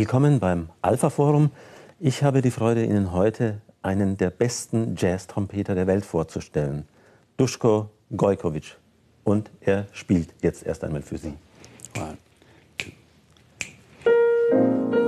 Willkommen beim Alpha Forum. Ich habe die Freude, Ihnen heute einen der besten Jazz-Trompeter der Welt vorzustellen, Duschko Gojkovic. Und er spielt jetzt erst einmal für Sie. Wow. Música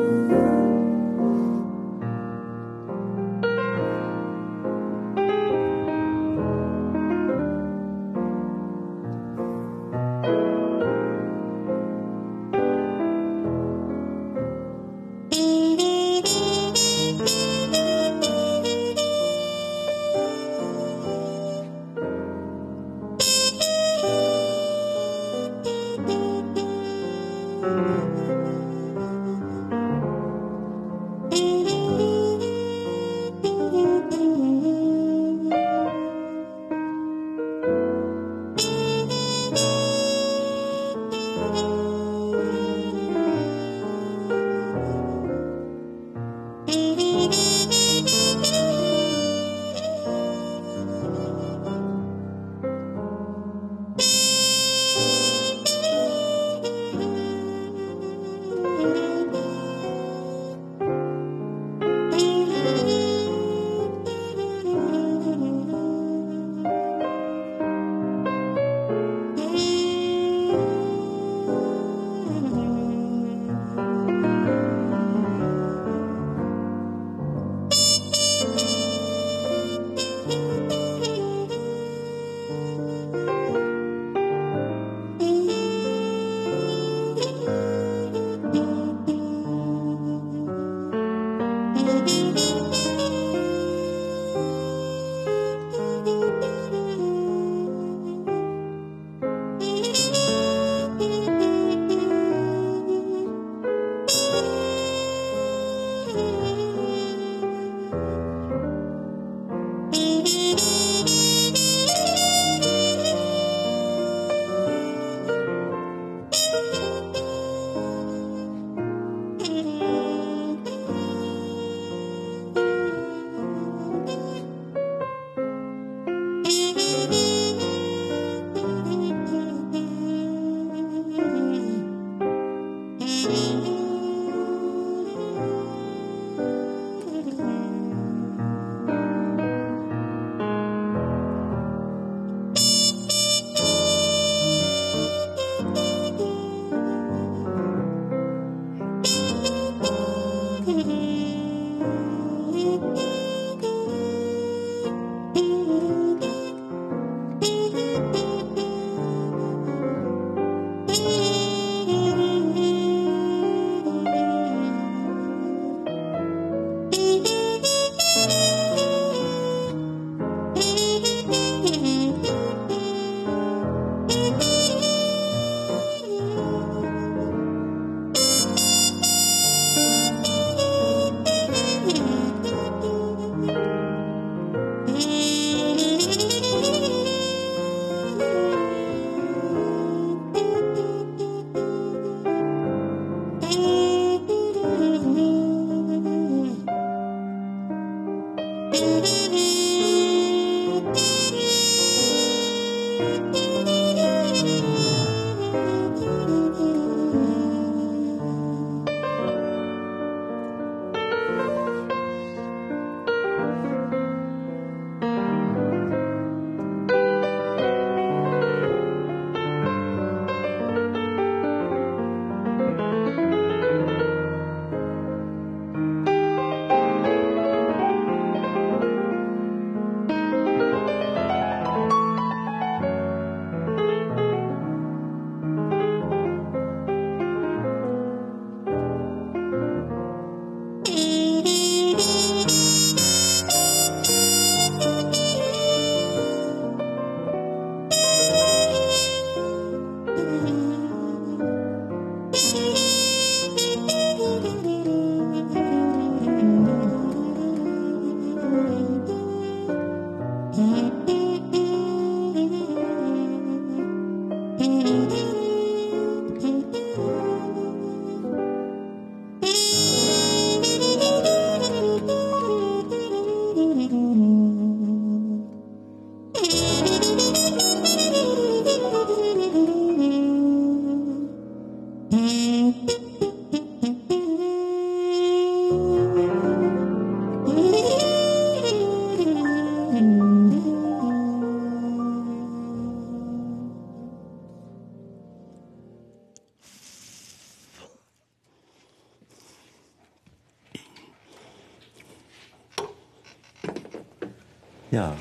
Ja,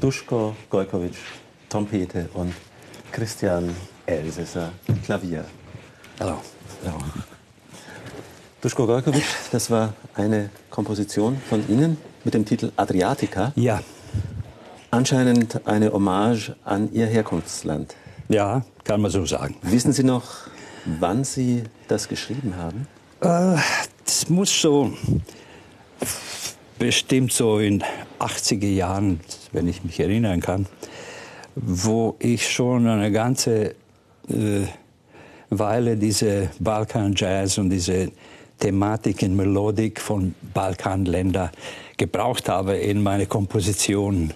Duschko Gojkovic, Trompete und Christian Elsässer, Klavier. Hallo. Hallo. Duschko Gojkovic, das war eine Komposition von Ihnen mit dem Titel Adriatica. Ja. Anscheinend eine Hommage an Ihr Herkunftsland. Ja, kann man so sagen. Wissen Sie noch, wann Sie das geschrieben haben? Äh, das muss so bestimmt so in 80er Jahren, wenn ich mich erinnern kann, wo ich schon eine ganze äh, Weile diese Balkan-Jazz und diese Thematiken, Melodik von Balkanländern gebraucht habe in meine Kompositionen.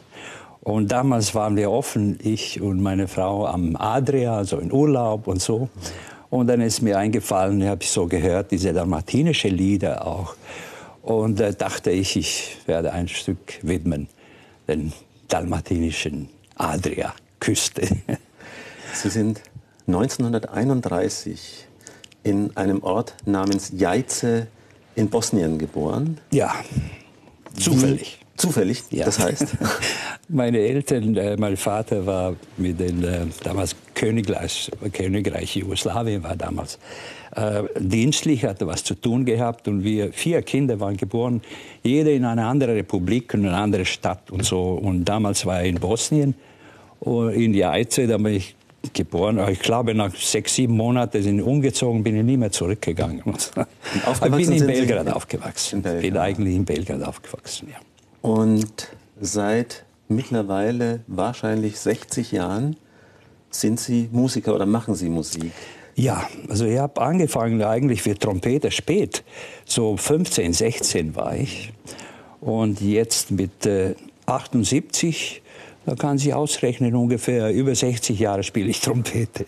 Und damals waren wir offen, ich und meine Frau am Adria, also in Urlaub und so. Und dann ist mir eingefallen, habe ich so gehört, diese dalmatinische Lieder auch. Und da dachte ich, ich werde ein Stück widmen, den dalmatinischen Adria-Küste. Sie sind 1931 in einem Ort namens Jajce in Bosnien geboren. Ja, zufällig. Wie, zufällig, ja. das heißt? Meine Eltern, äh, mein Vater war mit den äh, damals Königreich, Königreich Jugoslawien war damals äh, dienstlich, hatte was zu tun gehabt und wir vier Kinder waren geboren, jeder in eine andere Republik und eine andere Stadt und so. Und damals war er in Bosnien, in Jajce, da bin ich geboren. Ich glaube, nach sechs, sieben Monaten sind umgezogen, bin ich nie mehr zurückgegangen. ich bin in Belgrad in aufgewachsen. In Belgrad. Bin eigentlich in Belgrad aufgewachsen, ja. Und seit mittlerweile wahrscheinlich 60 Jahren sind Sie Musiker oder machen Sie Musik? Ja, also ich habe angefangen eigentlich für Trompete spät. So 15, 16 war ich. Und jetzt mit äh, 78 da kann sich ausrechnen, ungefähr über 60 Jahre spiele ich Trompete.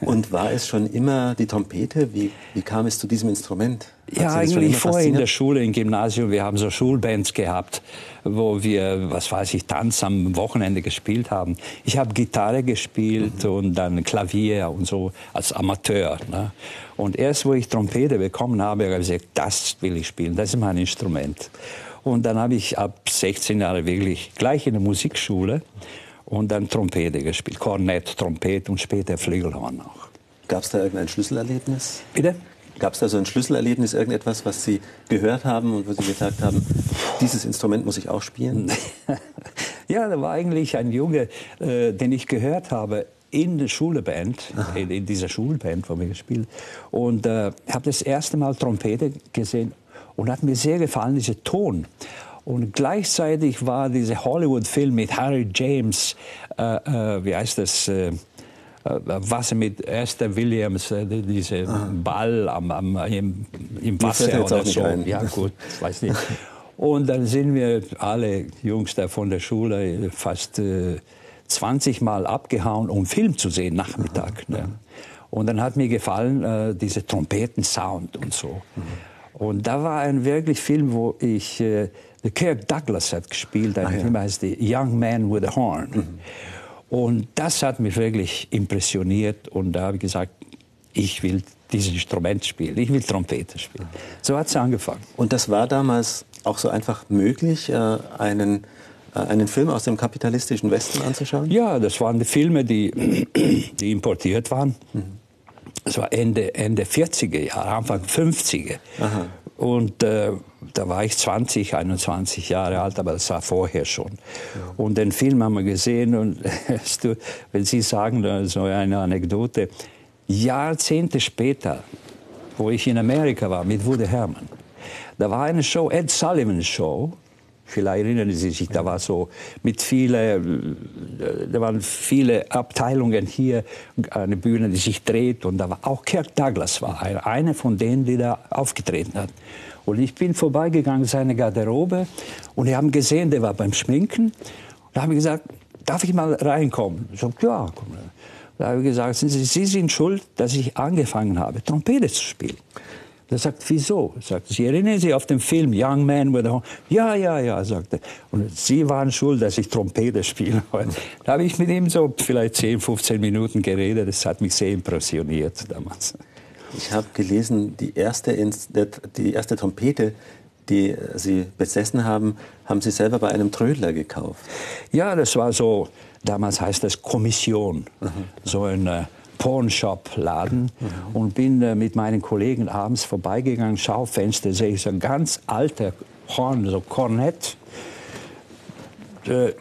Und war es schon immer die Trompete? Wie, wie kam es zu diesem Instrument? Hat ja, eigentlich vorher in der Schule, im Gymnasium. Wir haben so Schulbands gehabt, wo wir, was weiß ich, Tanz am Wochenende gespielt haben. Ich habe Gitarre gespielt mhm. und dann Klavier und so als Amateur. Ne? Und erst, wo ich Trompete bekommen habe, habe ich gesagt, das will ich spielen, das ist mein Instrument. Und dann habe ich ab 16 Jahren wirklich gleich in der Musikschule und dann Trompete gespielt. Kornett, Trompete und später Flügelhorn auch. Gab es da irgendein Schlüsselerlebnis? Bitte? Gab es da so ein Schlüsselerlebnis, irgendetwas, was Sie gehört haben und wo Sie gesagt haben, dieses Instrument muss ich auch spielen? ja, da war eigentlich ein Junge, äh, den ich gehört habe in der Schulband, in, in, dieser Schulband, wo wir gespielt und äh, habe das erste Mal Trompete gesehen und hat mir sehr gefallen, dieser Ton. Und gleichzeitig war dieser Hollywood-Film mit Harry James, äh, äh, wie heißt das, äh, äh was mit Esther Williams, äh, dieser Ball am, am, im, im Wasser oder so. Ja, gut, weiß nicht. Und dann sind wir alle Jungs da von der Schule fast äh, 20 Mal abgehauen, um Film zu sehen, Nachmittag. Ne? Und dann hat mir gefallen, äh, dieser Trompetensound und so. Mhm. Und da war ein wirklich Film, wo ich, äh, Kirk Douglas hat gespielt, ein ah, Film heißt The Young Man with a Horn. Mhm. Und das hat mich wirklich impressioniert und da habe ich gesagt, ich will dieses Instrument spielen, ich will Trompete spielen. So hat es angefangen. Und das war damals auch so einfach möglich, äh, einen äh, einen Film aus dem kapitalistischen Westen anzuschauen? Ja, das waren die Filme, die, die importiert waren. Mhm. Das war Ende, Ende 40er Jahre, Anfang 50er. Aha. Und äh, da war ich 20, 21 Jahre alt, aber das war vorher schon. Ja. Und den Film haben wir gesehen und wenn Sie sagen, so eine Anekdote, Jahrzehnte später, wo ich in Amerika war mit Woody Herman, da war eine Show, Ed Sullivan Show, Vielleicht erinnern Sie sich, da war so mit viele, da waren viele Abteilungen hier, eine Bühne, die sich dreht und da war auch Kirk Douglas war einer von denen, die da aufgetreten hat. Und ich bin vorbeigegangen, seine Garderobe und die haben gesehen, der war beim Schminken. Da habe ich gesagt, darf ich mal reinkommen? Ich sagte, ja, komm. Da habe ich gesagt, Sie, Sie sind schuld, dass ich angefangen habe, Trompete zu spielen. Er sagt, wieso? Sagt, Sie erinnern sich auf den Film Young Man with a Horn? Ja, ja, ja, sagte. Und Sie waren schuld, dass ich Trompete spiele. Da habe ich mit ihm so vielleicht 10, 15 Minuten geredet. Das hat mich sehr impressioniert damals. Ich habe gelesen, die erste, die erste Trompete, die Sie besessen haben, haben Sie selber bei einem Trödler gekauft. Ja, das war so, damals heißt das Kommission, mhm. so ein äh, Pornshop-Laden mhm. und bin äh, mit meinen Kollegen abends vorbeigegangen, Schaufenster, sehe ich so ein ganz alter Horn, so Kornett. Äh,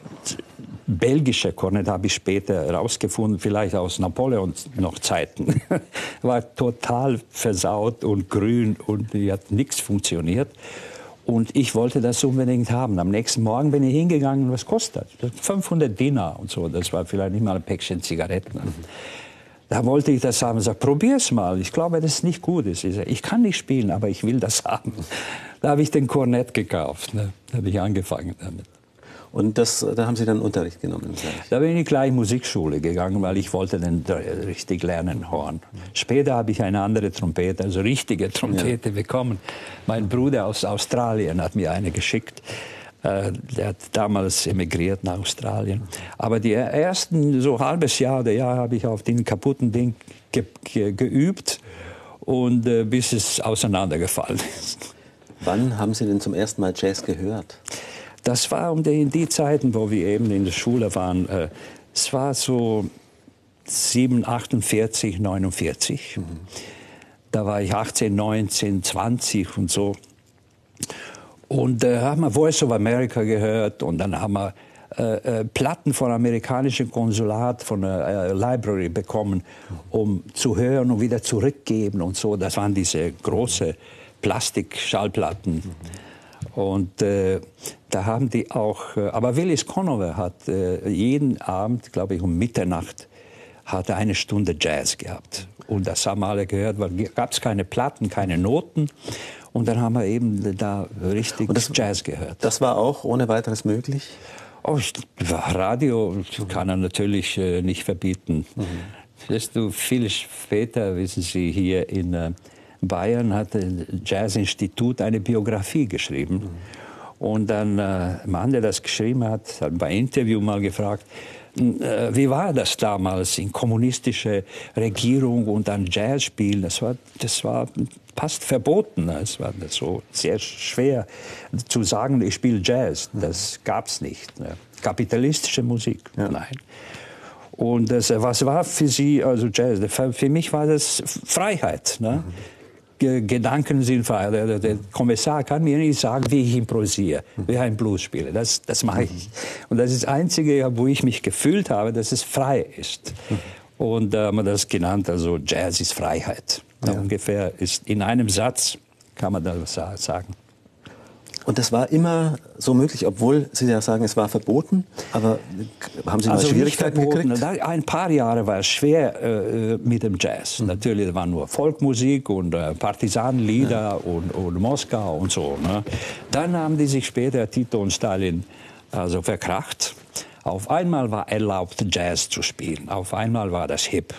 belgische Kornett habe ich später herausgefunden, vielleicht aus Napoleon noch Zeiten. War total versaut und grün und hat nichts funktioniert. Und ich wollte das unbedingt haben. Am nächsten Morgen bin ich hingegangen, was kostet das? 500 Dinar und so. Das war vielleicht nicht mal ein Päckchen Zigaretten. Da wollte ich das haben. Ich sagte, probier's mal. Ich glaube, dass es nicht gut ist. Ich, sag, ich kann nicht spielen, aber ich will das haben. Da habe ich den Kornett gekauft. Ne? Da habe ich angefangen damit. Und das, da haben Sie dann Unterricht genommen? Gleich. Da bin ich gleich in Musikschule gegangen, weil ich wollte dann richtig lernen Horn. Später habe ich eine andere Trompete, also richtige Trompete ja. bekommen. Mein Bruder aus Australien hat mir eine geschickt. Äh, der hat damals emigriert nach Australien. Aber die ersten so halbes Jahr oder Jahr habe ich auf den kaputten Ding ge ge geübt und äh, bis es auseinandergefallen ist. Wann haben Sie denn zum ersten Mal Jazz gehört? Das war um die, die Zeiten, wo wir eben in der Schule waren. Äh, es war so 7, 48, 49. Mhm. Da war ich 18, 19, 20 und so. Und äh, haben wir Voice of America gehört und dann haben wir äh, äh, Platten von amerikanischen Konsulat, von der äh, Library bekommen, um zu hören und wieder zurückgeben und so. Das waren diese große Plastikschallplatten. Mhm. Und äh, da haben die auch, äh, aber Willis Conover hat äh, jeden Abend, glaube ich, um Mitternacht, hat er eine Stunde Jazz gehabt. Und das haben alle gehört, weil gab es keine Platten, keine Noten. Und dann haben wir eben da richtig das, Jazz gehört. Das war auch ohne weiteres möglich? Oh, Radio kann er natürlich äh, nicht verbieten. Mhm. Du, viel später, wissen Sie, hier in äh, Bayern hat das Jazzinstitut eine Biografie geschrieben. Mhm. Und dann, äh, Mann, der das geschrieben hat, hat bei Interview mal gefragt, äh, wie war das damals in kommunistischer Regierung und dann Jazz spielen? Das war, das war fast verboten. Es war so sehr schwer zu sagen, ich spiele Jazz. Das gab es nicht. Ne? Kapitalistische Musik, ja. nein. Und das, was war für Sie, also Jazz? Für mich war das Freiheit. Ne? Mhm. Gedanken sind frei. Der, der, Kommissar kann mir nicht sagen, wie ich improvisiere, wie ich ein Blues spiele. Das, das mache ich. Und das ist das Einzige, wo ich mich gefühlt habe, dass es frei ist. Und da äh, haben wir das genannt, also Jazz ist Freiheit. Ja. Ungefähr ist in einem Satz kann man das sagen. Und das war immer so möglich, obwohl Sie ja sagen, es war verboten. Aber haben Sie mal also Schwierigkeiten gekriegt? Ein paar Jahre war es schwer äh, mit dem Jazz. Mhm. Natürlich war nur Folkmusik und äh, Partisanenlieder ja. und, und, Moskau und so. Ne? Dann haben die sich später, Tito und Stalin, also verkracht. Auf einmal war erlaubt, Jazz zu spielen. Auf einmal war das hip.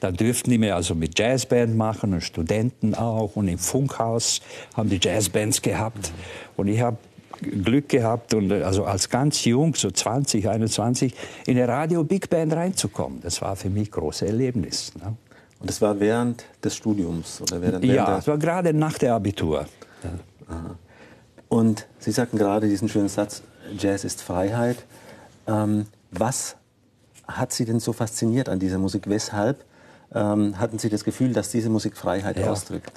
Da dürften die mehr also mit Jazzband machen und Studenten auch. Und im Funkhaus haben die Jazzbands gehabt. Und ich habe Glück gehabt und also als ganz jung, so 20, 21, in eine Radio Big Band reinzukommen. Das war für mich ein großes Erlebnis. Ne? Und das war während des Studiums oder während, während Ja, es war gerade nach der Abitur. Ja. Und Sie sagten gerade diesen schönen Satz: Jazz ist Freiheit. Ähm, was hat Sie denn so fasziniert an dieser Musik? Weshalb ähm, hatten Sie das Gefühl, dass diese Musik Freiheit ja. ausdrückt?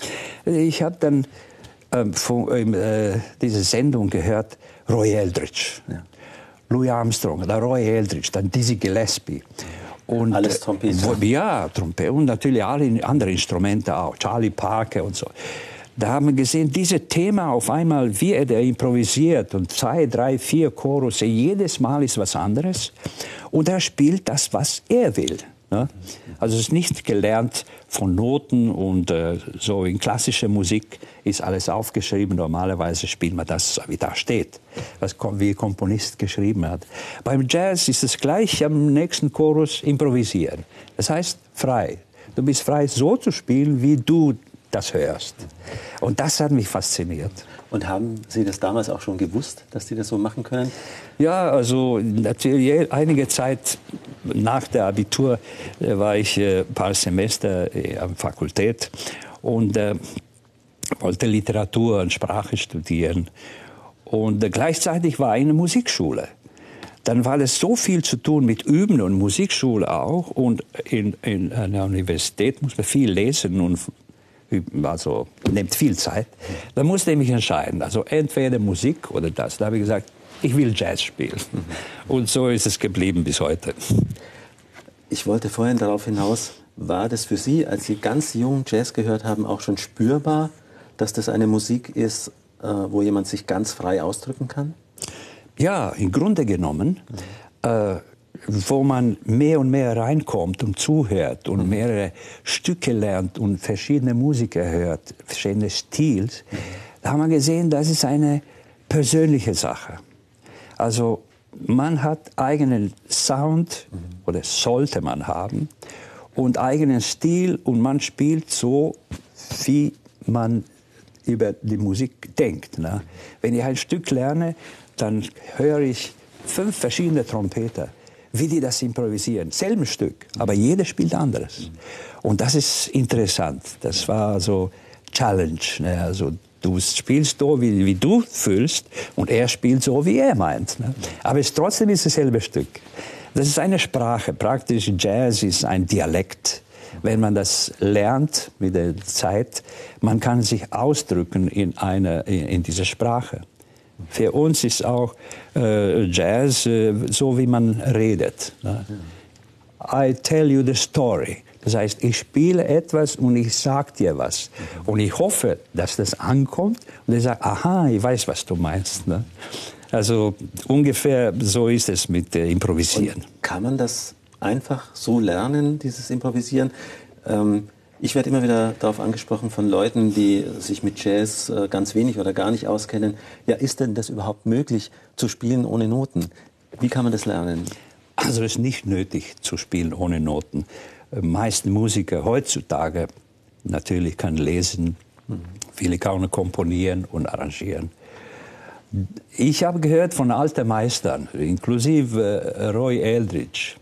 Ich habe dann ähm, von, äh, diese Sendung gehört, Roy Eldridge, ja. Louis Armstrong, dann Roy Eldridge, dann Dizzy Gillespie. Und, Alles Trompete. Ja, Trompete und natürlich alle andere Instrumente auch, Charlie Parker und so. Da haben wir gesehen, dieses Thema auf einmal, wie er der improvisiert und zwei, drei, vier Chorus, jedes Mal ist was anderes. Und er spielt das, was er will. Ne? Also es ist nicht gelernt von Noten und äh, so in klassischer Musik ist alles aufgeschrieben. Normalerweise spielt man das, wie da steht, was wie Komponist geschrieben hat. Beim Jazz ist es gleich am nächsten Chorus improvisieren. Das heißt frei. Du bist frei, so zu spielen, wie du das hörst. Und das hat mich fasziniert. Und haben Sie das damals auch schon gewusst, dass Sie das so machen können? Ja, also natürlich einige Zeit nach der Abitur äh, war ich ein äh, paar Semester äh, an Fakultät und wollte Literatur und Sprache studieren. Und gleichzeitig war eine Musikschule. Dann war es so viel zu tun mit Üben und Musikschule auch. Und in, in einer Universität muss man viel lesen und also nimmt viel Zeit. Da musste ich mich entscheiden. Also entweder Musik oder das. Da habe ich gesagt, ich will Jazz spielen. Und so ist es geblieben bis heute. Ich wollte vorhin darauf hinaus, war das für Sie, als Sie ganz jung Jazz gehört haben, auch schon spürbar, dass das eine Musik ist, äh, wo jemand sich ganz frei ausdrücken kann? Ja, im Grunde genommen, mhm. äh, wo man mehr und mehr reinkommt und zuhört und mhm. mehrere Stücke lernt und verschiedene Musiker hört, verschiedene Stils, mhm. da haben wir gesehen, das ist eine persönliche Sache. Also man hat eigenen Sound mhm. oder sollte man haben und eigenen Stil und man spielt so, wie man über die Musik denkt. Ne? Wenn ich ein Stück lerne, dann höre ich fünf verschiedene Trompeter, wie die das improvisieren. Selben Stück, aber jeder spielt anderes. Und das ist interessant. Das war so Challenge. Ne? Also Du spielst so, wie, wie, du fühlst, und er spielt so, wie er meint. Ne? Aber es, trotzdem ist es dasselbe Stück. Das ist eine Sprache. Praktisch Jazz ist ein Dialekt. Wenn man das lernt mit der Zeit, man kann sich ausdrücken in, eine, in, in dieser Sprache. Für uns ist auch äh, Jazz äh, so, wie man redet. Ne? I tell you the story. Das heißt, ich spiele etwas und ich sage dir was. Und ich hoffe, dass das ankommt und ich sage, aha, ich weiß, was du meinst. Ne? Also ungefähr so ist es mit äh, Improvisieren. Und kann man das einfach so lernen, dieses Improvisieren? Ähm, ich werde immer wieder darauf angesprochen von Leuten, die sich mit Jazz äh, ganz wenig oder gar nicht auskennen. Ja, ist denn das überhaupt möglich zu spielen ohne Noten? Wie kann man das lernen? Also es ist nicht nötig zu spielen ohne Noten meisten Musiker heutzutage natürlich kann lesen, viele können komponieren und arrangieren. Ich habe gehört von alten Meistern, inklusive äh, Roy Eldridge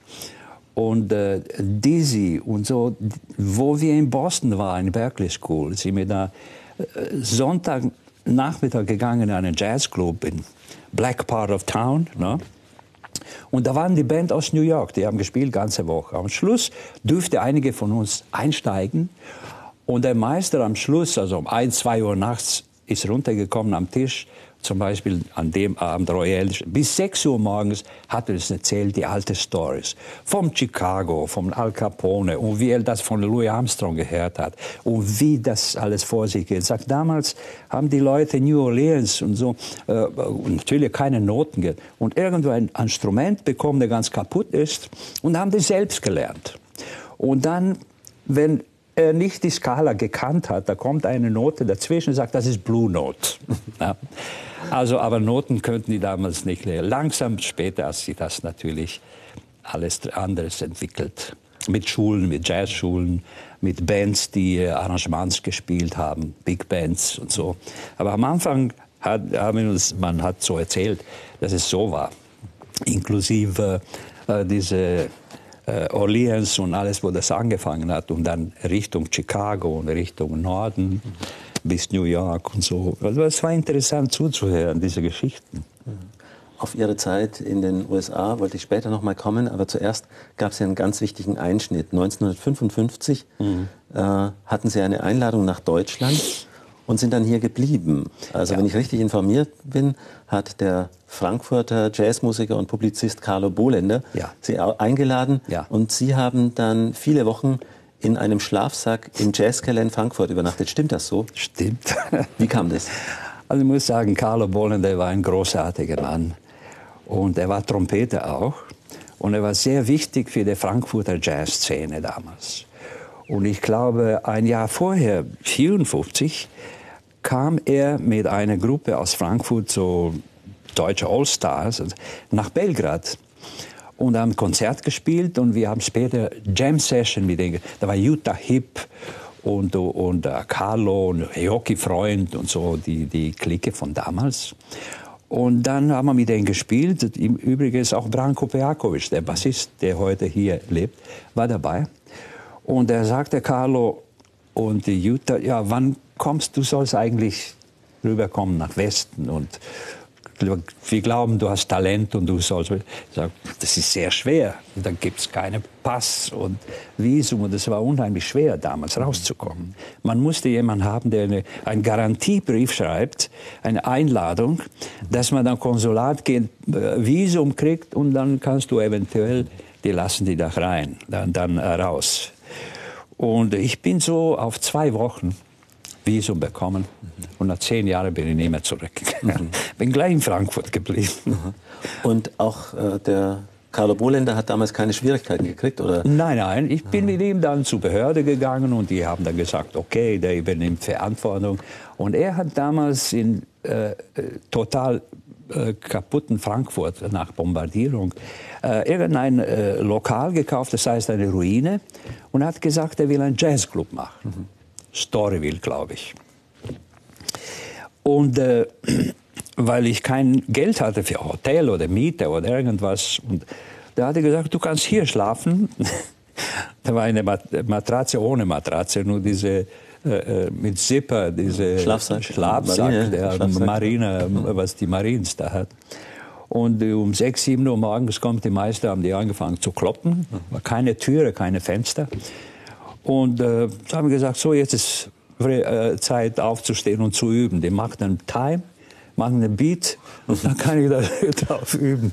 und äh, Dizzy und so, wo wir in Boston waren, in Berkeley School, sind wir da äh, Sonntagnachmittag gegangen in einen Jazzclub in Black Part of Town. Ne? Und da waren die Band aus New York, die haben gespielt ganze Woche. Am Schluss dürfte einige von uns einsteigen. Und der Meister am Schluss, also um ein, zwei Uhr nachts, ist runtergekommen am Tisch zum Beispiel an dem Abend Royal, bis 6 Uhr morgens hat er es erzählt, die alte Stories. Vom Chicago, vom Al Capone und wie er das von Louis Armstrong gehört hat und wie das alles vor sich geht. Sagt, damals haben die Leute New Orleans und so, äh, natürlich keine Noten gehabt und irgendwo ein Instrument bekommen, der ganz kaputt ist und haben das selbst gelernt. Und dann, wenn er nicht die Skala gekannt hat, da kommt eine Note dazwischen und sagt, das ist Blue Note. Ja. Also, aber Noten könnten die damals nicht lernen. Langsam später hat sich das natürlich alles anderes entwickelt. Mit Schulen, mit Jazzschulen, mit Bands, die Arrangements gespielt haben, Big Bands und so. Aber am Anfang hat, haben uns, man hat so erzählt, dass es so war. Inklusive äh, diese äh, Orleans und alles, wo das angefangen hat und dann Richtung Chicago und Richtung Norden bis New York und so. Also es war interessant zuzuhören, diese Geschichten. Auf Ihre Zeit in den USA wollte ich später noch mal kommen, aber zuerst gab es ja einen ganz wichtigen Einschnitt. 1955 mhm. äh, hatten Sie eine Einladung nach Deutschland und sind dann hier geblieben. Also ja. wenn ich richtig informiert bin, hat der Frankfurter Jazzmusiker und Publizist Carlo Bohlender ja. Sie eingeladen ja. und Sie haben dann viele Wochen in einem Schlafsack im Jazzkeller in Frankfurt übernachtet. Stimmt das so? Stimmt. Wie kam das? Also ich muss sagen, Carlo Bohlender war ein großartiger Mann und er war Trompeter auch und er war sehr wichtig für die Frankfurter Jazzszene damals. Und ich glaube, ein Jahr vorher, 54, kam er mit einer Gruppe aus Frankfurt, so deutsche Allstars, nach Belgrad und haben ein Konzert gespielt und wir haben später Jam Session mit denen. Da war Jutta Hip und, und uh, Carlo und Joki Freund und so, die, die Clique von damals. Und dann haben wir mit denen gespielt. Im Übrigen ist auch Branko Pejakovic, der Bassist, der heute hier lebt, war dabei. Und er sagte Carlo und Jutta, ja, wann kommst, du sollst eigentlich rüberkommen nach Westen und wir glauben, du hast Talent und du sollst. Sag, das ist sehr schwer. Dann gibt es keinen Pass und Visum. Und es war unheimlich schwer, damals rauszukommen. Man musste jemanden haben, der eine, einen Garantiebrief schreibt, eine Einladung, dass man dann Konsulat geht, äh, Visum kriegt und dann kannst du eventuell, die lassen die da rein, dann, dann äh, raus. Und ich bin so auf zwei Wochen Visum bekommen. Und nach zehn Jahren bin ich nicht mehr zurückgegangen. Mhm. Bin gleich in Frankfurt geblieben. Mhm. Und auch äh, der Carlo Bohländer hat damals keine Schwierigkeiten gekriegt, oder? Nein, nein. Ich bin mit ihm dann zur Behörde gegangen und die haben dann gesagt, okay, der übernimmt Verantwortung. Und er hat damals in äh, total äh, kaputten Frankfurt nach Bombardierung äh, irgendein äh, Lokal gekauft, das heißt eine Ruine, und hat gesagt, er will einen Jazzclub machen. Mhm. Storyville, glaube ich. Und äh, weil ich kein Geld hatte für Hotel oder Miete oder irgendwas, und da hat er gesagt, du kannst hier schlafen. da war eine Matratze ohne Matratze, nur diese äh, äh, mit Zipper, diese Schlafsack, Schlafsack Marine, der Schlafsack. Marine, was die Marines da hat. Und um 6, 7 Uhr morgens kommt die Meister, haben die angefangen zu kloppen. Keine Türe, keine Fenster. Und äh, haben gesagt, so jetzt ist äh, Zeit aufzustehen und zu üben. Die machen einen Time, machen einen Beat und dann kann ich da drauf üben.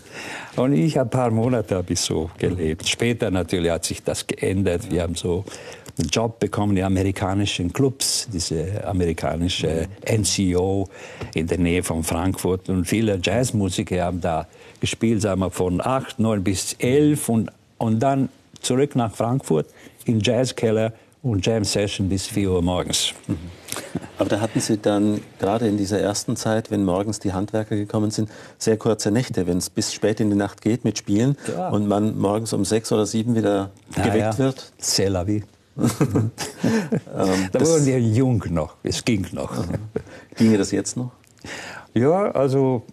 Und ich habe ein paar Monate habe ich so gelebt. Später natürlich hat sich das geändert. Wir haben so einen Job bekommen, die amerikanischen Clubs, diese amerikanische NCO in der Nähe von Frankfurt. Und viele Jazzmusiker haben da gespielt, sagen wir von acht, neun bis elf und, und dann zurück nach Frankfurt im Jazzkeller und Jam Session bis 4 Uhr morgens. Mhm. Aber da hatten Sie dann gerade in dieser ersten Zeit, wenn morgens die Handwerker gekommen sind, sehr kurze Nächte, wenn es bis spät in die Nacht geht mit Spielen ja. und man morgens um sechs oder sieben wieder Na geweckt ja. wird. C'est la vie. ähm, da wurden wir jung noch, es ging noch. Ginge das jetzt noch? Ja, also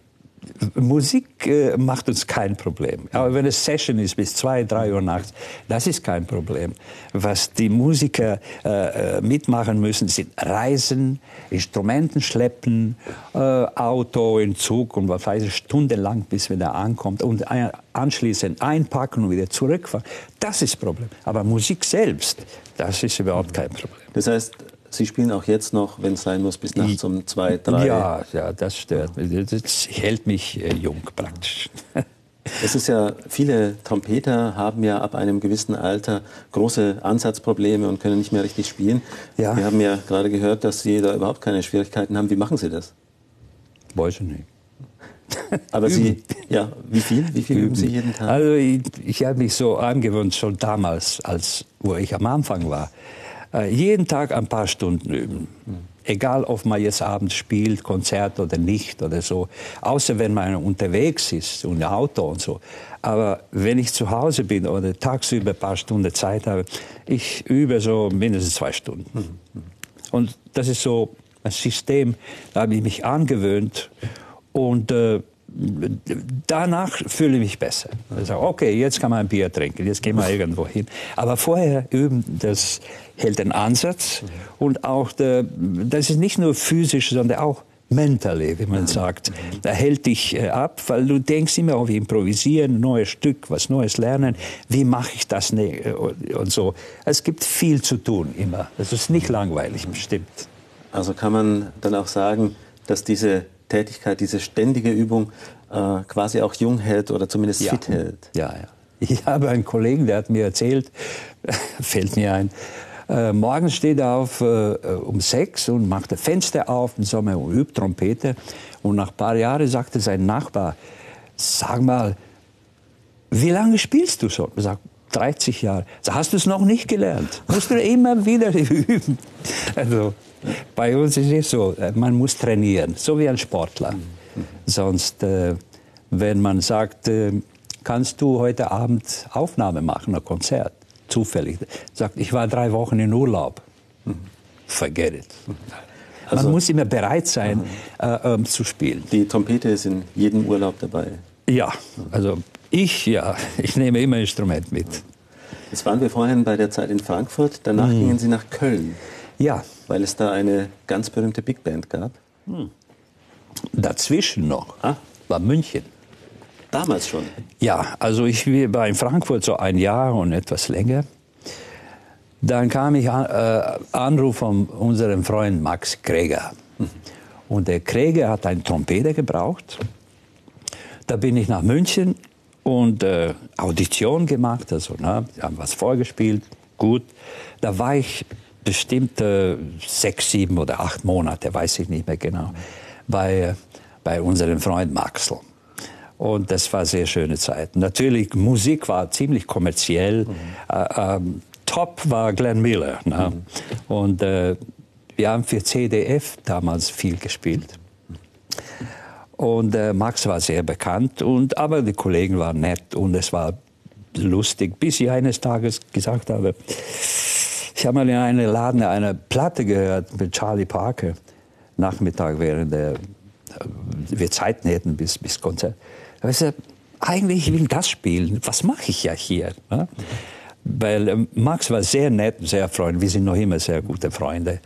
Musik äh, macht uns kein Problem. Aber wenn es Session ist bis zwei, drei Uhr nachts, das ist kein Problem. Was die Musiker äh, äh mitmachen müssen, sind Reisen, Instrumenten schleppen, äh, Auto in Zug und was weiß ich, stundenlang, bis man da ankommt und anschließend einpacken und wieder zurückfahren. Das ist Problem. Aber Musik selbst, das ist überhaupt kein Problem. Das heißt, Sie spielen auch jetzt noch, wenn es sein muss, bis nachts um zwei, drei. Ja, ja, das stört mich. Das hält mich äh, jung praktisch. Es ist ja, viele Trompeter haben ja ab einem gewissen Alter große Ansatzprobleme und können nicht mehr richtig spielen. Ja. Wir haben ja gerade gehört, dass Sie da überhaupt keine Schwierigkeiten haben. Wie machen Sie das? Weiß ich nicht. Aber Sie, ja, wie viel? Wie viel üben, üben Sie jeden Tag? Also ich, ich habe mich so angewöhnt, schon damals, als wo ich am Anfang war. Äh, jeden Tag ein paar Stunden üben. Egal, ob man jetzt abends spielt, Konzert oder nicht oder so. Außer wenn man unterwegs ist und Auto und so. Aber wenn ich zu Hause bin oder tagsüber ein paar Stunden Zeit habe, ich übe so mindestens zwei Stunden. Und das ist so ein System, da habe ich mich angewöhnt. Und äh, danach fühle ich mich besser. Ich sage, okay, jetzt kann man ein Bier trinken, jetzt gehen wir irgendwo hin. Aber vorher üben, das hält den Ansatz und auch, der, das ist nicht nur physisch, sondern auch mentally, wie man sagt. Da hält dich äh, ab, weil du denkst immer auf Improvisieren, neues Stück, was Neues lernen. Wie mache ich das ne, und so. Es gibt viel zu tun immer. Es ist nicht langweilig, bestimmt. Also kann man dann auch sagen, dass diese Tätigkeit, diese ständige Übung äh, quasi auch jung hält oder zumindest ja. fit hält. Ja, ja. Ich habe einen Kollegen, der hat mir erzählt, fällt mir ein, äh, morgens steht er auf äh, um sechs und macht das Fenster auf im Sommer und übt Trompete. Und nach ein paar Jahren sagte sein Nachbar, sag mal, wie lange spielst du schon? Er sagt, 30 Jahre. Hast du es noch nicht gelernt? Musst du immer wieder üben. Also, bei uns ist es so, äh, man muss trainieren, so wie ein Sportler. Sonst, äh, wenn man sagt, äh, kannst du heute Abend Aufnahme machen, ein Konzert, zufällig, sagt, ich war drei Wochen in Urlaub. Forget it. Also, man muss immer bereit sein, äh, ähm, zu spielen. Die Trompete ist in jedem Urlaub dabei. Ja, also ich ja, ich nehme immer ein Instrument mit. Jetzt waren wir vorhin bei der Zeit in Frankfurt, danach mhm. gingen Sie nach Köln. Ja. Weil es da eine ganz berühmte Big Band gab. Hm. Dazwischen noch ah. war München. Damals schon? Ja, also ich war in Frankfurt so ein Jahr und etwas länger. Dann kam ich an, äh, Anruf von unserem Freund Max Kräger. Mhm. Und der Kräger hat einen Trompeter gebraucht. Da bin ich nach München und äh, Audition gemacht, also ne, haben was vorgespielt, gut. Da war ich bestimmt äh, sechs, sieben oder acht Monate, weiß ich nicht mehr genau, bei, bei unserem Freund Maxl. Und das war sehr schöne Zeit. Natürlich, Musik war ziemlich kommerziell. Mhm. Äh, ähm, top war Glenn Miller. Ne? Mhm. Und äh, wir haben für CDF damals viel gespielt. Und äh, Max war sehr bekannt, und, aber die Kollegen waren nett und es war lustig, bis ich eines Tages gesagt habe, ich habe mal in einem Laden eine Platte gehört mit Charlie Parker, Nachmittag, während der, äh, wir Zeiten hätten bis, bis Konzert. Da habe ich gesagt, eigentlich will ich das spielen, was mache ich ja hier? Ne? Weil ähm, Max war sehr nett, sehr freundlich. Wir sind noch immer sehr gute Freunde.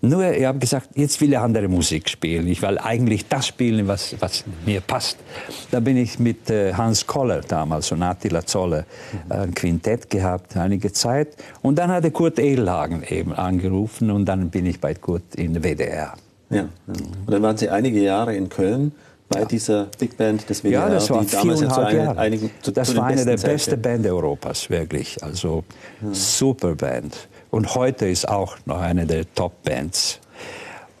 Nur, ich habe gesagt, jetzt will ich andere Musik spielen. Ich will eigentlich das spielen, was, was mir passt. Da bin ich mit äh, Hans Koller damals und Attila Zoller äh, ein Quintett gehabt, einige Zeit. Und dann hatte Kurt Edelhagen eben angerufen und dann bin ich bei Kurt in WDR. Ja, ja. Und dann waren Sie einige Jahre in Köln bei ja. dieser Big Band des WDR, ja, das war die damals ja zu eine, einigen, zu, Das zu war eine der besten Bands Europas, wirklich. Also ja. super Band. Und heute ist auch noch eine der Top-Bands.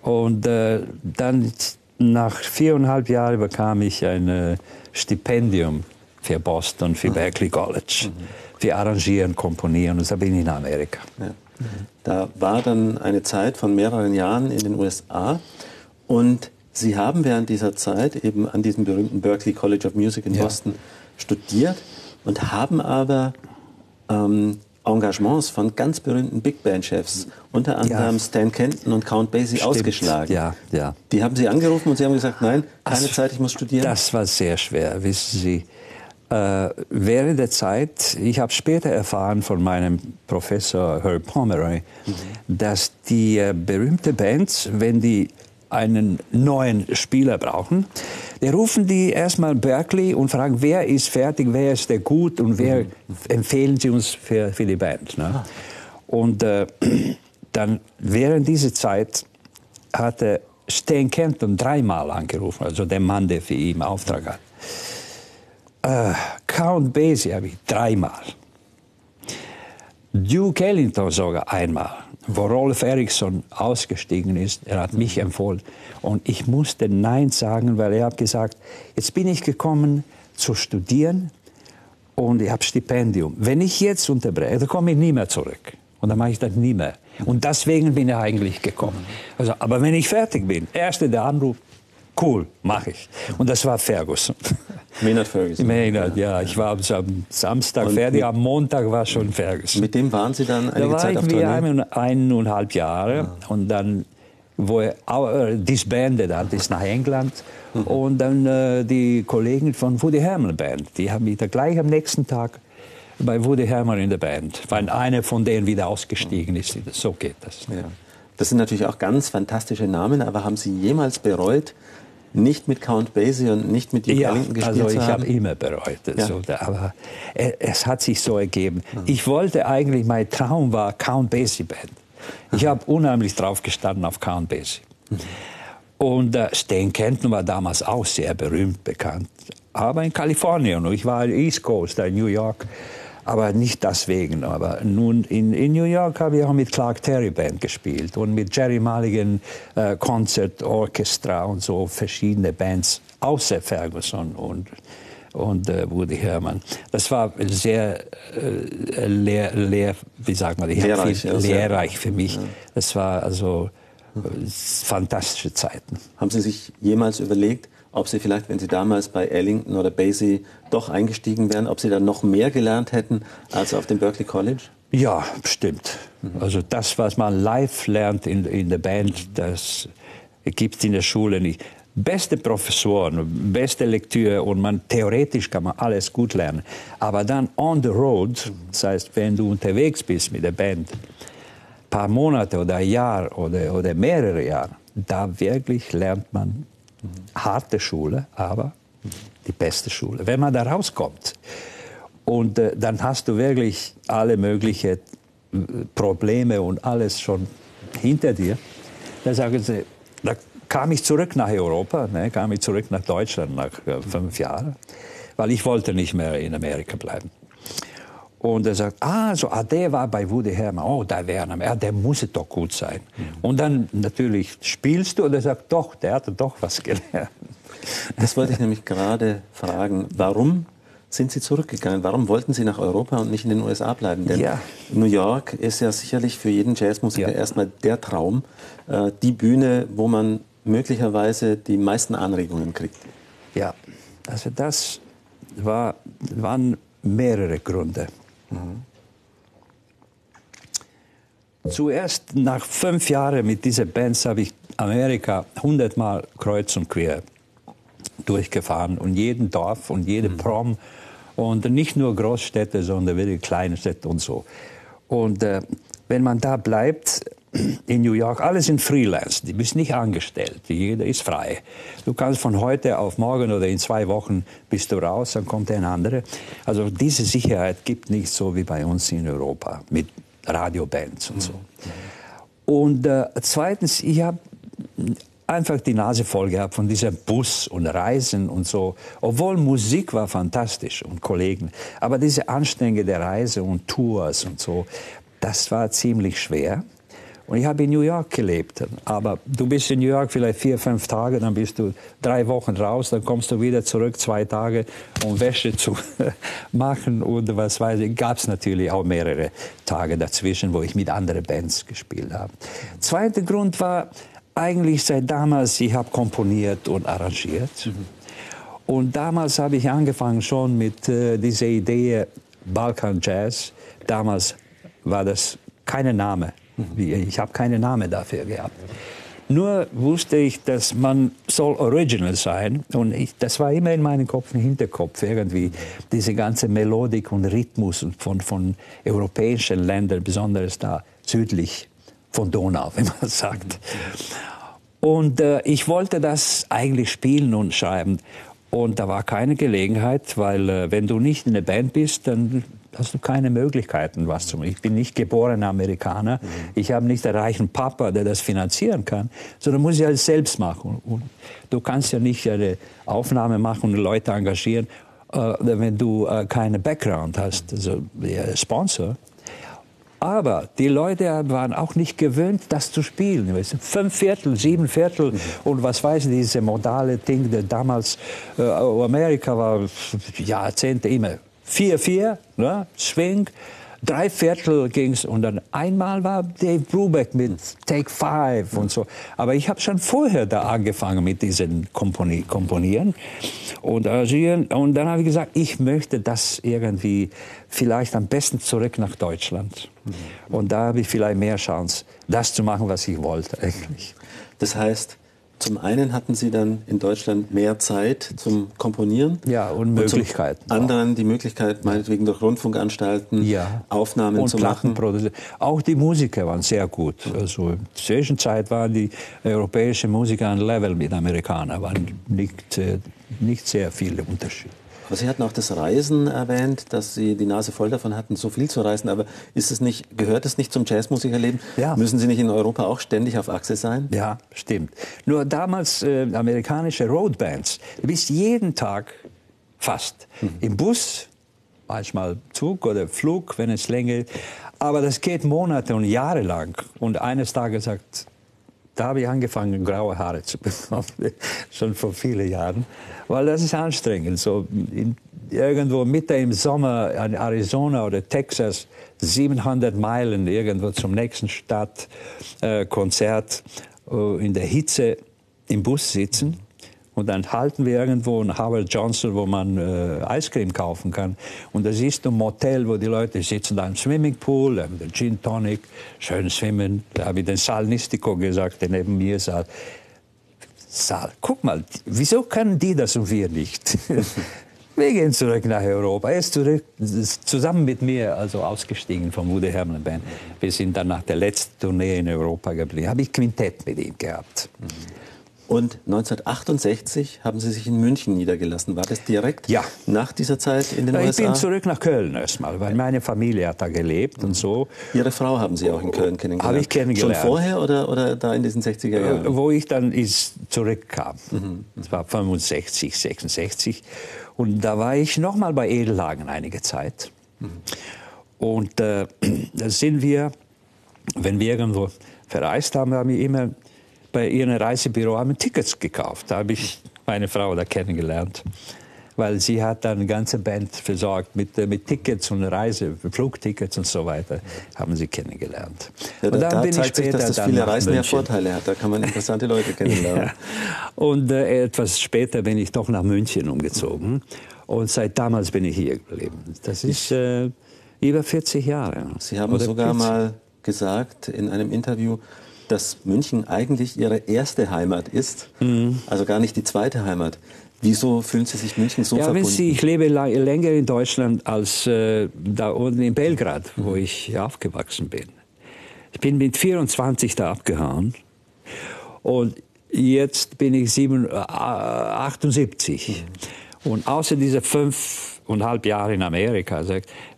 Und äh, dann nach viereinhalb Jahren bekam ich ein äh, Stipendium für Boston, für mhm. Berkeley College, mhm. für Arrangieren, Komponieren. Und da bin ich in Amerika. Ja. Da war dann eine Zeit von mehreren Jahren in den USA und Sie haben während dieser Zeit eben an diesem berühmten Berklee College of Music in ja. Boston studiert und haben aber ähm, Engagements von ganz berühmten Big Band-Chefs, unter anderem ja. Stan Kenton und Count Basie, Stimmt. ausgeschlagen. Ja, ja. Die haben Sie angerufen und Sie haben gesagt, nein, keine das, Zeit, ich muss studieren. Das war sehr schwer, wissen Sie. Äh, während der Zeit, ich habe später erfahren von meinem Professor Herb Pomeroy, mhm. dass die äh, berühmte Bands, wenn die einen neuen Spieler brauchen, die rufen die erstmal Berkeley und fragen, wer ist fertig, wer ist der gut und wer mhm. empfehlen sie uns für, für die Band. Ne? Und äh, dann während dieser Zeit hatte Stan Kenton dreimal angerufen, also der Mann, der für ihn Auftrag hat. Äh, Count Basie habe ich dreimal. Duke Ellington sogar einmal wo Rolf Eriksson ausgestiegen ist. Er hat mich empfohlen. Und ich musste Nein sagen, weil er hat gesagt, jetzt bin ich gekommen zu studieren und ich habe Stipendium. Wenn ich jetzt unterbreche, dann komme ich nie mehr zurück. Und dann mache ich das nie mehr. Und deswegen bin ich eigentlich gekommen. Also, aber wenn ich fertig bin, erste der Anruf, cool, mache ich. Und das war Ferguson. Maynard Ferguson. Maynard, ja. Ich war am Samstag und fertig, am Montag war schon Ferguson. Mit dem waren Sie dann einige da Zeit auf Tournee? War ich eineinhalb Jahre ja. und dann wo er äh, disbanded hat, ist nach England. Mhm. Und dann äh, die Kollegen von Woody Herman Band, die haben mich da gleich am nächsten Tag bei Woody Herman in der Band, weil einer von denen wieder ausgestiegen ist. So geht das. Ja. Das sind natürlich auch ganz fantastische Namen, aber haben Sie jemals bereut, nicht mit Count Basie und nicht mit Duke ja, Ellington gespielt also ich habe immer bereut. Ja. So, aber es hat sich so ergeben. Mhm. Ich wollte eigentlich, mein Traum war Count Basie Band. Ich mhm. habe unheimlich drauf gestanden auf Count Basie. Mhm. Und äh, Stan Kenton war damals auch sehr berühmt bekannt. Aber in Kalifornien. Ich war in East Coast, in New York aber nicht deswegen. Aber nun in, in New York habe ich auch mit Clark Terry Band gespielt und mit Jerry Mulligan äh, Concert Orchestra und so verschiedene Bands außer Ferguson und und äh, Woody Herman. Das war sehr äh, lehr, lehr, wie sagt man, lehrreich, viel, lehrreich für mich. Das war also äh, fantastische Zeiten. Haben Sie sich jemals überlegt, ob Sie vielleicht, wenn Sie damals bei Ellington oder Basie doch eingestiegen wären, ob Sie dann noch mehr gelernt hätten als auf dem Berkeley College? Ja, stimmt. Mhm. Also das, was man live lernt in, in der Band, das gibt es in der Schule nicht. Beste Professoren, beste Lektüre und man theoretisch kann man alles gut lernen. Aber dann on the road, das heißt, wenn du unterwegs bist mit der Band, paar Monate oder ein Jahr oder, oder mehrere Jahre, da wirklich lernt man harte Schule, aber die beste Schule. Wenn man da rauskommt und äh, dann hast du wirklich alle möglichen äh, Probleme und alles schon hinter dir, dann sagen sie, da kam ich zurück nach Europa, ne, kam ich zurück nach Deutschland nach äh, fünf Jahren, weil ich wollte nicht mehr in Amerika bleiben. Und er sagt, ah, so, ah, der war bei Woody Herman, oh, da wäre er, ja, der muss doch gut sein. Mhm. Und dann natürlich spielst du und er sagt, doch, der hatte doch was gelernt. Das wollte ich nämlich gerade fragen. Warum sind Sie zurückgegangen? Warum wollten Sie nach Europa und nicht in den USA bleiben? Denn ja. New York ist ja sicherlich für jeden Jazzmusiker ja. erstmal der Traum, äh, die Bühne, wo man möglicherweise die meisten Anregungen kriegt. Ja, also das war, waren mehrere Gründe. Mhm. Zuerst nach fünf Jahren mit dieser Bands habe ich Amerika hundertmal kreuz und quer durchgefahren und jeden Dorf und jede mhm. Prom und nicht nur Großstädte, sondern wirklich kleine Städte und so. Und äh, wenn man da bleibt, in New York, alle sind Freelance, du bist nicht angestellt, jeder ist frei. Du kannst von heute auf morgen oder in zwei Wochen bist du raus, dann kommt ein anderer. Also diese Sicherheit gibt nicht so wie bei uns in Europa mit Radiobands und so. Und äh, zweitens, ich habe einfach die Nase voll gehabt von diesem Bus und Reisen und so. Obwohl Musik war fantastisch und Kollegen, aber diese Anstrengungen der Reise und Tours und so, das war ziemlich schwer. Und ich habe in New York gelebt. Aber du bist in New York vielleicht vier, fünf Tage, dann bist du drei Wochen raus, dann kommst du wieder zurück, zwei Tage, um Wäsche zu machen und was weiß ich. Gab es natürlich auch mehrere Tage dazwischen, wo ich mit anderen Bands gespielt habe. Zweiter Grund war eigentlich seit damals, ich habe komponiert und arrangiert. Mhm. Und damals habe ich angefangen schon mit äh, dieser Idee Balkan Jazz. Damals war das kein Name. Ich habe keinen Namen dafür gehabt. Nur wusste ich, dass man soll original sein und ich, das war immer in meinem Kopf, im Hinterkopf irgendwie diese ganze Melodik und Rhythmus von, von europäischen Ländern, besonders da südlich von Donau, wenn man sagt. Und äh, ich wollte das eigentlich spielen und schreiben. Und da war keine Gelegenheit, weil äh, wenn du nicht in der Band bist, dann hast du keine Möglichkeiten, was zu machen. Ich bin nicht geborener Amerikaner. Mhm. Ich habe nicht einen reichen Papa, der das finanzieren kann, sondern muss ich alles selbst machen. Und du kannst ja nicht eine Aufnahme machen und Leute engagieren, äh, wenn du äh, keinen Background hast, also Sponsor. Aber die Leute waren auch nicht gewöhnt, das zu spielen. Fünf Viertel, sieben Viertel mhm. und was weiß ich, diese modale Ding, der damals äh, Amerika war Jahrzehnte immer 4-4, ne? Swing. Drei Viertel ging's und dann einmal war Dave Brubeck mit Take Five und so. Aber ich habe schon vorher da angefangen mit diesen Komponi Komponieren und arrangieren. Und dann habe ich gesagt, ich möchte das irgendwie vielleicht am besten zurück nach Deutschland. Mhm. Und da habe ich vielleicht mehr Chance, das zu machen, was ich wollte eigentlich. Das heißt, zum einen hatten Sie dann in Deutschland mehr Zeit zum Komponieren. Ja, und Möglichkeiten. Und zum anderen die Möglichkeit, meinetwegen durch Rundfunkanstalten ja. Aufnahmen und zu machen. Auch die Musiker waren sehr gut. Also in der Zwischenzeit waren die europäischen Musiker ein Level mit Amerikanern, waren nicht, äh, nicht sehr viele Unterschiede. Aber Sie hatten auch das Reisen erwähnt, dass Sie die Nase voll davon hatten, so viel zu reisen. Aber ist es nicht, gehört es nicht zum Jazzmusikerleben? Ja. Müssen Sie nicht in Europa auch ständig auf Achse sein? Ja, stimmt. Nur damals äh, amerikanische Roadbands. Du bist jeden Tag fast mhm. im Bus, manchmal Zug oder Flug, wenn es länger. Aber das geht Monate und Jahre lang. Und eines Tages sagt da habe ich angefangen, graue Haare zu bekommen, schon vor vielen Jahren, weil das ist anstrengend. So in, irgendwo mitten im Sommer in Arizona oder Texas, 700 Meilen irgendwo zum nächsten Stadtkonzert, äh, in der Hitze im Bus sitzen und dann halten wir irgendwo in Howard Johnson, wo man äh, Eiscreme kaufen kann. Und das ist ein Motel, wo die Leute sitzen da im Swimmingpool, haben den Gin Tonic, schön schwimmen. Da habe ich den Sal Nistico gesagt, der neben mir saß. Sal, guck mal, wieso können die das und wir nicht? Wir gehen zurück nach Europa. Er ist zurück, zusammen mit mir also ausgestiegen vom Woody Herman Band. Wir sind dann nach der letzten Tournee in Europa geblieben. Habe ich Quintett mit ihm gehabt. Mhm. Und 1968 haben Sie sich in München niedergelassen. War das direkt ja. nach dieser Zeit in den ja, USA? Ich bin zurück nach Köln erstmal, weil meine Familie hat da gelebt und so. Ihre Frau haben Sie auch in Köln kennengelernt? Habe ich kennengelernt. Schon vorher oder, oder da in diesen 60er Jahren? Äh, wo ich dann ist, zurückkam. Mhm. Das war 65, 66. Und da war ich nochmal bei Edelhagen einige Zeit. Mhm. Und äh, da sind wir, wenn wir irgendwo verreist haben, haben wir immer bei ihrem Reisebüro haben Tickets gekauft. Da habe ich meine Frau da kennengelernt. Weil sie hat dann eine ganze Band versorgt mit, äh, mit Tickets und Reise, Flugtickets und so weiter, haben sie kennengelernt. Ja, da, und dann da bin zeigt ich später sich, dass das viele Reisen ja Vorteile hat. Da kann man interessante Leute kennenlernen. ja. Und äh, etwas später bin ich doch nach München umgezogen. Und seit damals bin ich hier geblieben. Das ist äh, über 40 Jahre. Sie haben sogar 40. mal gesagt in einem Interview, dass München eigentlich Ihre erste Heimat ist, mhm. also gar nicht die zweite Heimat. Wieso fühlen Sie sich München so ja, verbunden? Sie, ich lebe länger in Deutschland als äh, da unten in Belgrad, wo mhm. ich aufgewachsen bin. Ich bin mit 24 da abgehauen und jetzt bin ich 7, äh, 78. Mhm. Und außer diese fünfeinhalb Jahre in Amerika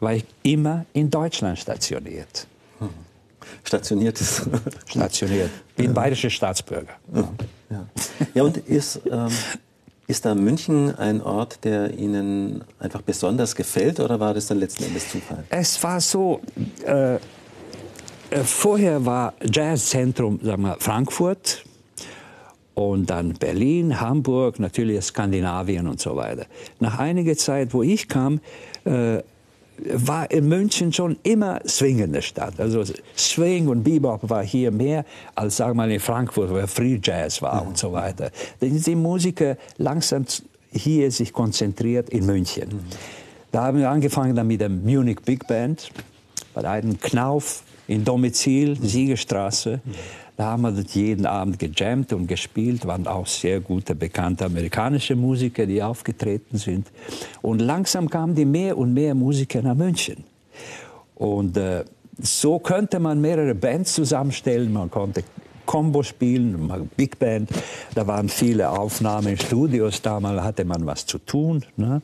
war ich immer in Deutschland stationiert stationiert ist. Stationiert. Wie ein bayerischer Staatsbürger. Ja, ja. ja und ist, ähm, ist da München ein Ort, der Ihnen einfach besonders gefällt oder war das dann letzten Endes Zufall? Es war so, äh, äh vorher war Jazzzentrum sagen wir, Frankfurt und dann Berlin, Hamburg, natürlich Skandinavien und so weiter. Nach einiger Zeit, wo ich kam, äh, war in München schon immer swingende Stadt. Also Swing und Bebop war hier mehr als, sagen wir mal, in Frankfurt, wo Free Jazz war mhm. und so weiter. Da sind die Musiker langsam hier sich konzentriert in München. Mhm. Da haben wir angefangen dann mit der Munich Big Band, bei einem Knauf in Domizil, Siegerstraße. Mhm. Da haben wir jeden Abend gejammt und gespielt, waren auch sehr gute, bekannte amerikanische Musiker, die aufgetreten sind. Und langsam kamen die mehr und mehr Musiker nach München. Und äh, so könnte man mehrere Bands zusammenstellen. Man konnte Combo spielen, Big Band. Da waren viele Aufnahmen in Studios. Damals hatte man was zu tun. Ne?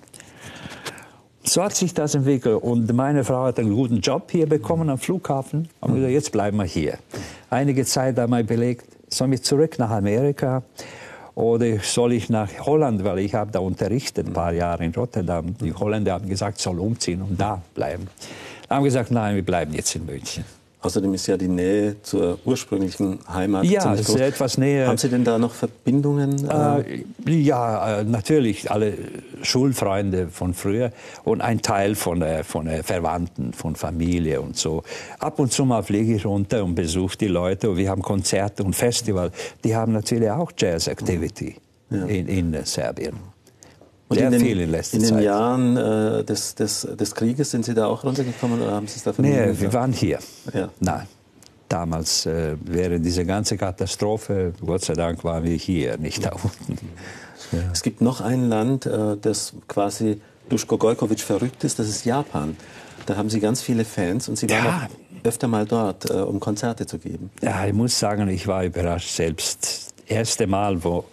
So hat sich das entwickelt. Und meine Frau hat einen guten Job hier bekommen am Flughafen. Und gesagt, jetzt bleiben wir hier. Einige Zeit haben wir belegt, soll ich zurück nach Amerika oder soll ich nach Holland, weil ich habe da unterrichtet ein paar Jahre in Rotterdam. Die Holländer haben gesagt, soll umziehen und da bleiben. Da haben gesagt, nein, wir bleiben jetzt in München. Außerdem ist ja die Nähe zur ursprünglichen Heimat ja, es ist etwas näher. Haben Sie denn da noch Verbindungen? Äh, ja, äh, natürlich alle Schulfreunde von früher und ein Teil von, äh, von äh, Verwandten, von Familie und so. Ab und zu mal fliege ich runter und besuche die Leute. Und wir haben Konzerte und Festival. Die haben natürlich auch Jazz Activity ja. in, in Serbien. Und Sehr in den, viel in letzter In den Zeit. Jahren äh, des, des, des Krieges sind Sie da auch runtergekommen oder haben Sie es da Nee, wir waren hier. Ja. Nein. Damals, äh, während dieser ganzen Katastrophe, Gott sei Dank waren wir hier, nicht da unten. Ja. Es gibt noch ein Land, äh, das quasi Duschko Gojkovic verrückt ist, das ist Japan. Da haben Sie ganz viele Fans und Sie waren ja. öfter mal dort, äh, um Konzerte zu geben. Ja, ich muss sagen, ich war überrascht selbst. Das erste Mal, wo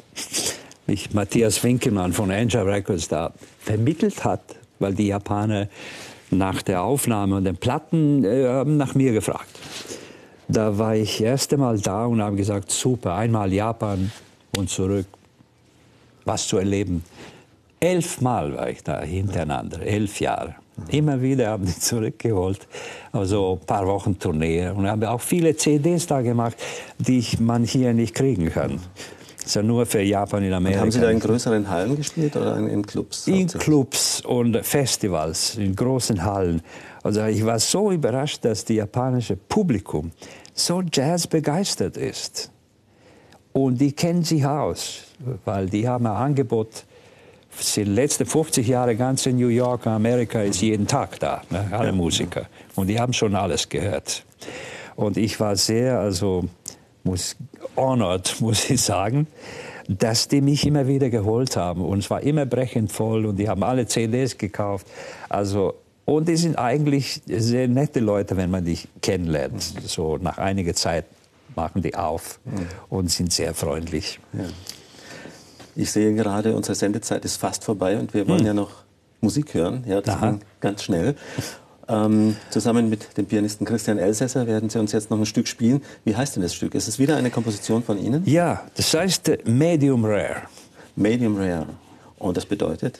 mich Matthias Winkelmann von Angel Records da vermittelt hat, weil die Japaner nach der Aufnahme und den Platten äh, haben nach mir gefragt. Da war ich das erste Mal da und habe gesagt, super, einmal Japan und zurück, was zu erleben. Elfmal war ich da hintereinander, elf Jahre. Immer wieder haben die zurückgeholt, also ein paar Wochen Tournee und habe auch viele CDs da gemacht, die man hier nicht kriegen kann. Das ist ja nur für Japan in Amerika. Und haben Sie da in größeren Hallen gespielt oder in Clubs? In Clubs und Festivals, in großen Hallen. Also ich war so überrascht, dass das japanische Publikum so Jazz begeistert ist. Und die kennen sich aus, weil die haben ein Angebot. Die letzten 50 Jahre ganz in New York, Amerika ist jeden Tag da, ne? alle Musiker. Und die haben schon alles gehört. Und ich war sehr, also muss honored, muss ich sagen. dass die mich immer wieder geholt haben. Und es war immer brechend voll und die haben alle CDs gekauft. Also, und die sind eigentlich sehr nette Leute, wenn man die kennenlernt. So nach einiger Zeit machen die auf mhm. und sind sehr freundlich. Ja. Ich sehe gerade, unsere Sendezeit ist fast vorbei und wir wollen hm. ja noch Musik hören. Ja, das ging ganz schnell. Ähm, zusammen mit dem Pianisten Christian Elsässer werden Sie uns jetzt noch ein Stück spielen. Wie heißt denn das Stück? Ist es wieder eine Komposition von Ihnen? Ja, das heißt äh, Medium Rare. Medium Rare. Und das bedeutet?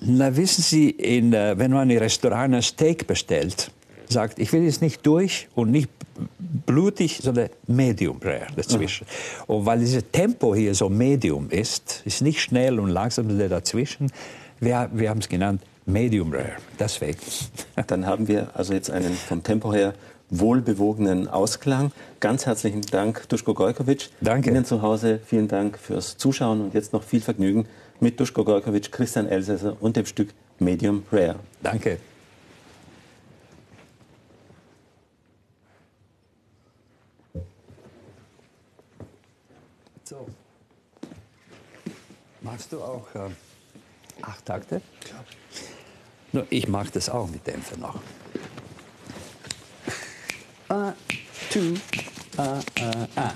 Na, wissen Sie, in, äh, wenn man in Restaurant ein Steak bestellt, sagt, ich will es nicht durch und nicht blutig, sondern medium rare dazwischen. Mhm. Und weil dieses Tempo hier so medium ist, ist nicht schnell und langsam sondern dazwischen, wir, wir haben es genannt medium rare, deswegen. Dann haben wir also jetzt einen vom Tempo her wohlbewogenen Ausklang. Ganz herzlichen Dank, Duschko Gojkovic. Danke. Ihnen zu Hause vielen Dank fürs Zuschauen und jetzt noch viel Vergnügen mit Duschko Gojkovic, Christian Elsässer und dem Stück Medium Rare. Danke. So. Magst du auch äh, acht Takte? Klar. Nur ich mache das auch mit Dämpfe noch. Ah, two, ah, ah, ah.